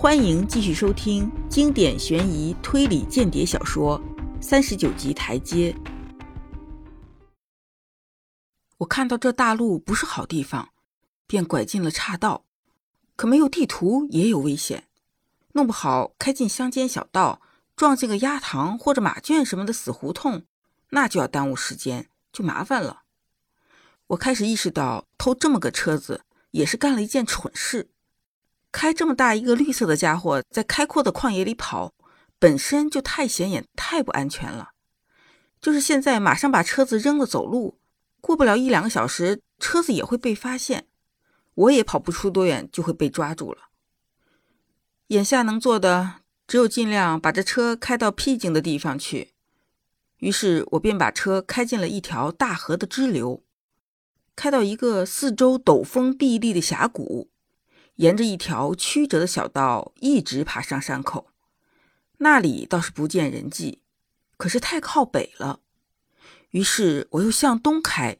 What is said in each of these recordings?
欢迎继续收听经典悬疑推理间谍小说《三十九级台阶》。我看到这大路不是好地方，便拐进了岔道。可没有地图也有危险，弄不好开进乡间小道，撞进个鸭塘或者马圈什么的死胡同，那就要耽误时间，就麻烦了。我开始意识到，偷这么个车子也是干了一件蠢事。开这么大一个绿色的家伙在开阔的旷野里跑，本身就太显眼、太不安全了。就是现在马上把车子扔了走路，过不了一两个小时，车子也会被发现，我也跑不出多远就会被抓住了。眼下能做的只有尽量把这车开到僻静的地方去。于是我便把车开进了一条大河的支流，开到一个四周陡峰壁立的峡谷。沿着一条曲折的小道一直爬上山口，那里倒是不见人迹，可是太靠北了。于是我又向东开，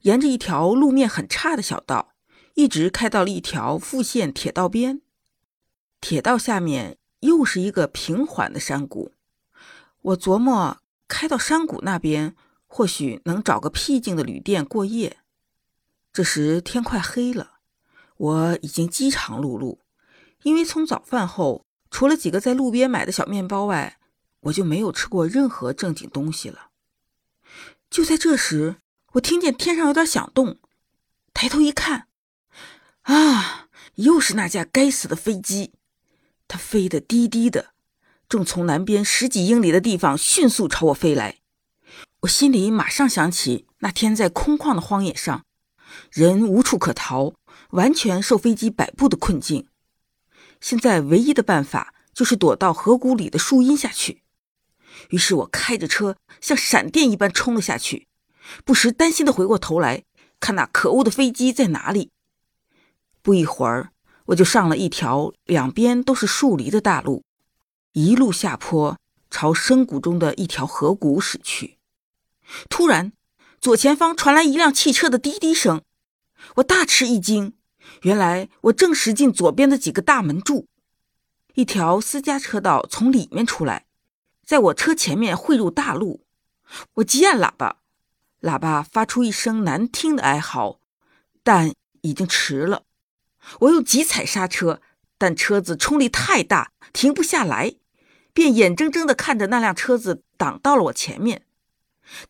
沿着一条路面很差的小道，一直开到了一条复线铁道边。铁道下面又是一个平缓的山谷。我琢磨，开到山谷那边，或许能找个僻静的旅店过夜。这时天快黑了。我已经饥肠辘辘，因为从早饭后，除了几个在路边买的小面包外，我就没有吃过任何正经东西了。就在这时，我听见天上有点响动，抬头一看，啊，又是那架该死的飞机！它飞得低低的，正从南边十几英里的地方迅速朝我飞来。我心里马上想起那天在空旷的荒野上，人无处可逃。完全受飞机摆布的困境，现在唯一的办法就是躲到河谷里的树荫下去。于是我开着车像闪电一般冲了下去，不时担心的回过头来看那可恶的飞机在哪里。不一会儿，我就上了一条两边都是树篱的大路，一路下坡朝深谷中的一条河谷驶去。突然，左前方传来一辆汽车的滴滴声，我大吃一惊。原来我正驶进左边的几个大门柱，一条私家车道从里面出来，在我车前面汇入大路。我急按喇叭，喇叭发出一声难听的哀嚎，但已经迟了。我又急踩刹车，但车子冲力太大，停不下来，便眼睁睁地看着那辆车子挡到了我前面，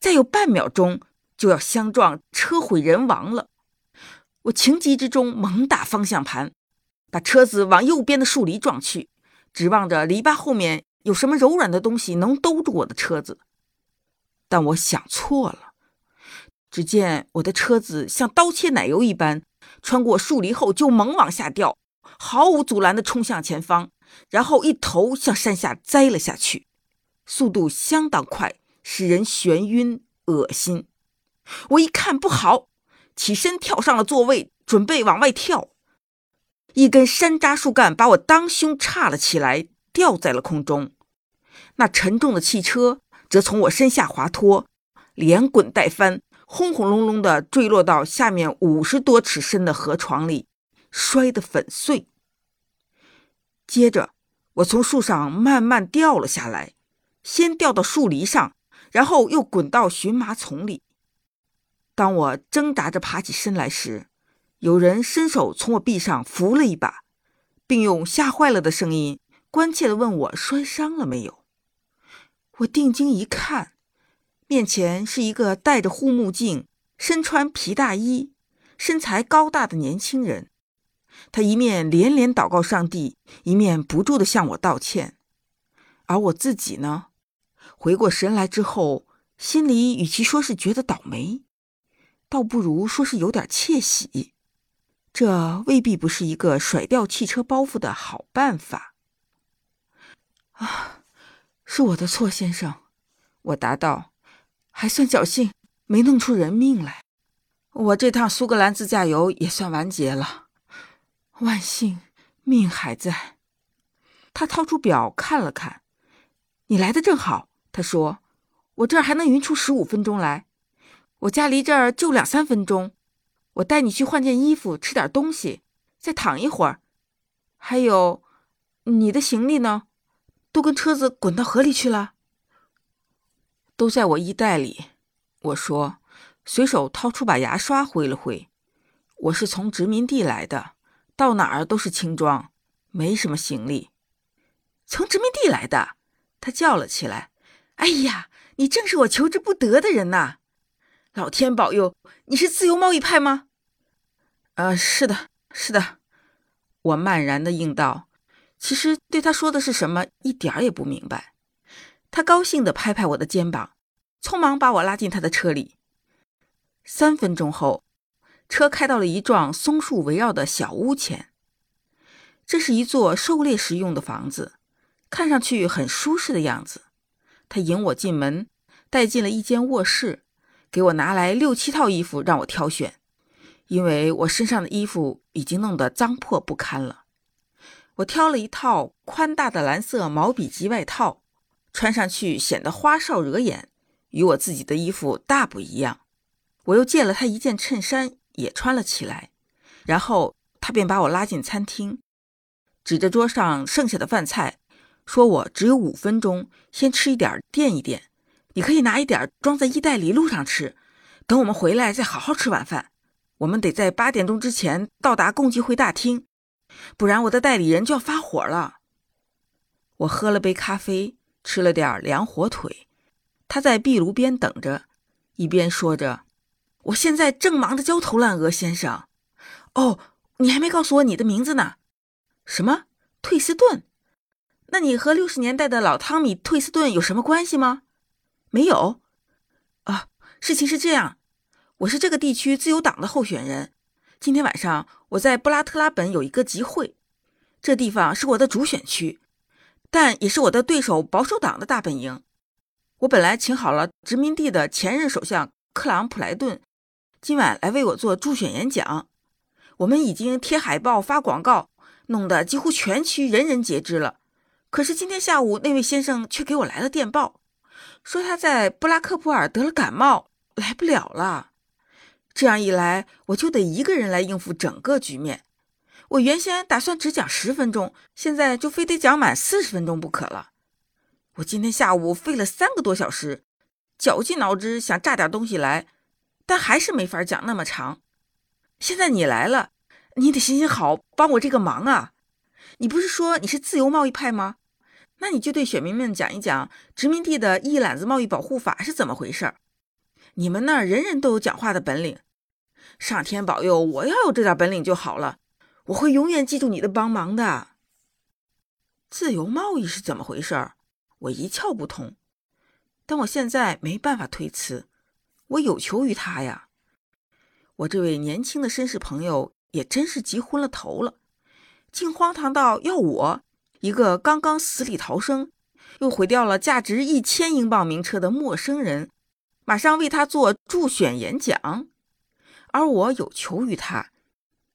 再有半秒钟就要相撞，车毁人亡了。我情急之中猛打方向盘，把车子往右边的树篱撞去，指望着篱笆后面有什么柔软的东西能兜住我的车子。但我想错了，只见我的车子像刀切奶油一般，穿过树篱后就猛往下掉，毫无阻拦地冲向前方，然后一头向山下栽了下去，速度相当快，使人眩晕恶心。我一看不好。起身跳上了座位，准备往外跳。一根山楂树干把我当胸叉了起来，吊在了空中。那沉重的汽车则从我身下滑脱，连滚带翻，轰轰隆隆地坠落到下面五十多尺深的河床里，摔得粉碎。接着，我从树上慢慢掉了下来，先掉到树篱上，然后又滚到荨麻丛里。当我挣扎着爬起身来时，有人伸手从我臂上扶了一把，并用吓坏了的声音关切地问我摔伤了没有。我定睛一看，面前是一个戴着护目镜、身穿皮大衣、身材高大的年轻人。他一面连连祷告上帝，一面不住地向我道歉。而我自己呢，回过神来之后，心里与其说是觉得倒霉。倒不如说是有点窃喜，这未必不是一个甩掉汽车包袱的好办法。啊，是我的错，先生，我答道，还算侥幸，没弄出人命来。我这趟苏格兰自驾游也算完结了，万幸，命还在。他掏出表看了看，你来的正好。他说，我这儿还能匀出十五分钟来。我家离这儿就两三分钟，我带你去换件衣服，吃点东西，再躺一会儿。还有，你的行李呢？都跟车子滚到河里去了？都在我衣袋里。我说，随手掏出把牙刷挥了挥。我是从殖民地来的，到哪儿都是轻装，没什么行李。从殖民地来的，他叫了起来：“哎呀，你正是我求之不得的人呐！老天保佑，你是自由贸易派吗？”“呃，是的，是的。”我漫然的应道。其实对他说的是什么一点儿也不明白。他高兴地拍拍我的肩膀，匆忙把我拉进他的车里。三分钟后，车开到了一幢松树围绕的小屋前。这是一座狩猎时用的房子，看上去很舒适的样子。他引我进门，带进了一间卧室，给我拿来六七套衣服让我挑选，因为我身上的衣服已经弄得脏破不堪了。我挑了一套宽大的蓝色毛笔级外套，穿上去显得花哨惹眼，与我自己的衣服大不一样。我又借了他一件衬衫，也穿了起来。然后他便把我拉进餐厅，指着桌上剩下的饭菜，说我只有五分钟，先吃一点垫一垫。你可以拿一点装在衣袋里，路上吃。等我们回来再好好吃晚饭。我们得在八点钟之前到达共济会大厅。不然我的代理人就要发火了。我喝了杯咖啡，吃了点凉火腿。他在壁炉边等着，一边说着：“我现在正忙得焦头烂额，先生。哦，你还没告诉我你的名字呢？什么？退斯顿？那你和六十年代的老汤米·退斯顿有什么关系吗？没有。啊，事情是这样，我是这个地区自由党的候选人。”今天晚上我在布拉特拉本有一个集会，这地方是我的主选区，但也是我的对手保守党的大本营。我本来请好了殖民地的前任首相克朗普莱顿，今晚来为我做助选演讲。我们已经贴海报、发广告，弄得几乎全区人人皆知了。可是今天下午那位先生却给我来了电报，说他在布拉克普尔得了感冒，来不了了。这样一来，我就得一个人来应付整个局面。我原先打算只讲十分钟，现在就非得讲满四十分钟不可了。我今天下午费了三个多小时，绞尽脑汁想炸点东西来，但还是没法讲那么长。现在你来了，你得行行好，帮我这个忙啊！你不是说你是自由贸易派吗？那你就对选民们讲一讲殖民地的一揽子贸易保护法是怎么回事儿。你们那儿人人都有讲话的本领。上天保佑，我要有这点本领就好了。我会永远记住你的帮忙的。自由贸易是怎么回事儿？我一窍不通。但我现在没办法推辞，我有求于他呀。我这位年轻的绅士朋友也真是急昏了头了，竟荒唐到要我一个刚刚死里逃生，又毁掉了价值一千英镑名车的陌生人，马上为他做助选演讲。而我有求于他，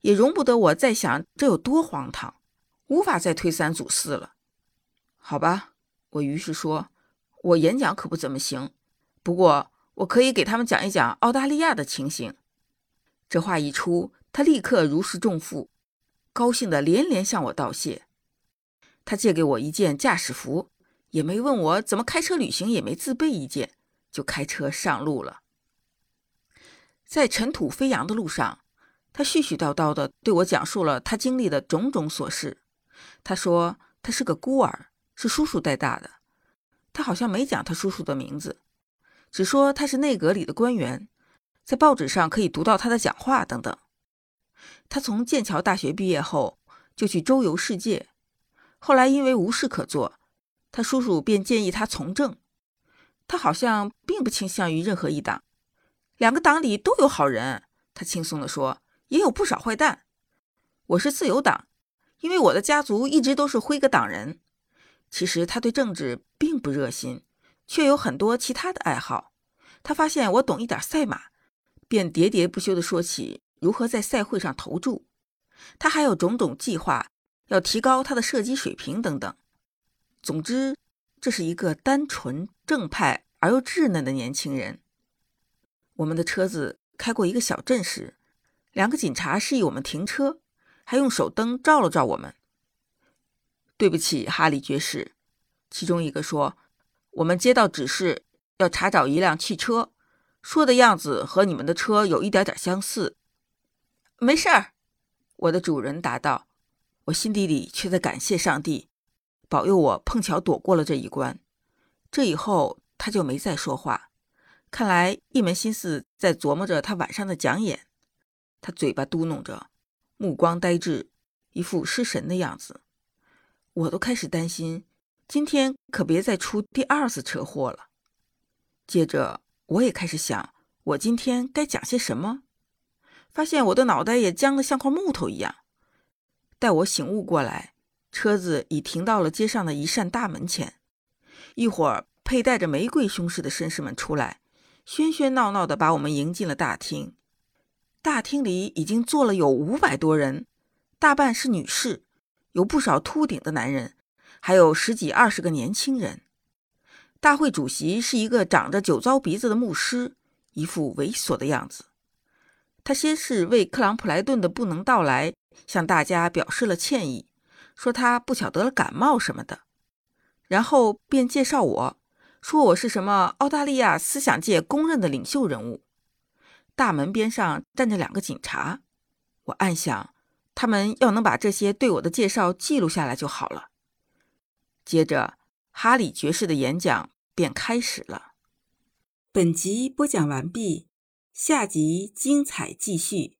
也容不得我再想这有多荒唐，无法再推三阻四了。好吧，我于是说，我演讲可不怎么行，不过我可以给他们讲一讲澳大利亚的情形。这话一出，他立刻如释重负，高兴的连连向我道谢。他借给我一件驾驶服，也没问我怎么开车旅行，也没自备一件，就开车上路了。在尘土飞扬的路上，他絮絮叨叨地对我讲述了他经历的种种琐事。他说他是个孤儿，是叔叔带大的。他好像没讲他叔叔的名字，只说他是内阁里的官员，在报纸上可以读到他的讲话等等。他从剑桥大学毕业后就去周游世界，后来因为无事可做，他叔叔便建议他从政。他好像并不倾向于任何一党。两个党里都有好人，他轻松地说，也有不少坏蛋。我是自由党，因为我的家族一直都是辉格党人。其实他对政治并不热心，却有很多其他的爱好。他发现我懂一点赛马，便喋喋不休地说起如何在赛会上投注。他还有种种计划，要提高他的射击水平等等。总之，这是一个单纯正派而又稚嫩的年轻人。我们的车子开过一个小镇时，两个警察示意我们停车，还用手灯照了照我们。对不起，哈里爵士。”其中一个说：“我们接到指示，要查找一辆汽车，说的样子和你们的车有一点点相似。”没事儿，我的主人答道。我心底里却在感谢上帝，保佑我碰巧躲过了这一关。这以后他就没再说话，看来一门心思在琢磨着他晚上的讲演。他嘴巴嘟哝着，目光呆滞，一副失神的样子。我都开始担心，今天可别再出第二次车祸了。接着，我也开始想，我今天该讲些什么。发现我的脑袋也僵得像块木头一样。待我醒悟过来，车子已停到了街上的一扇大门前。一会儿，佩戴着玫瑰胸饰的绅士们出来，喧喧闹闹地把我们迎进了大厅。大厅里已经坐了有五百多人，大半是女士，有不少秃顶的男人，还有十几二十个年轻人。大会主席是一个长着酒糟鼻子的牧师，一副猥琐的样子。他先是为克朗普莱顿的不能到来向大家表示了歉意，说他不巧得了感冒什么的，然后便介绍我说我是什么澳大利亚思想界公认的领袖人物。大门边上站着两个警察，我暗想，他们要能把这些对我的介绍记录下来就好了。接着，哈里爵士的演讲便开始了。本集播讲完毕，下集精彩继续。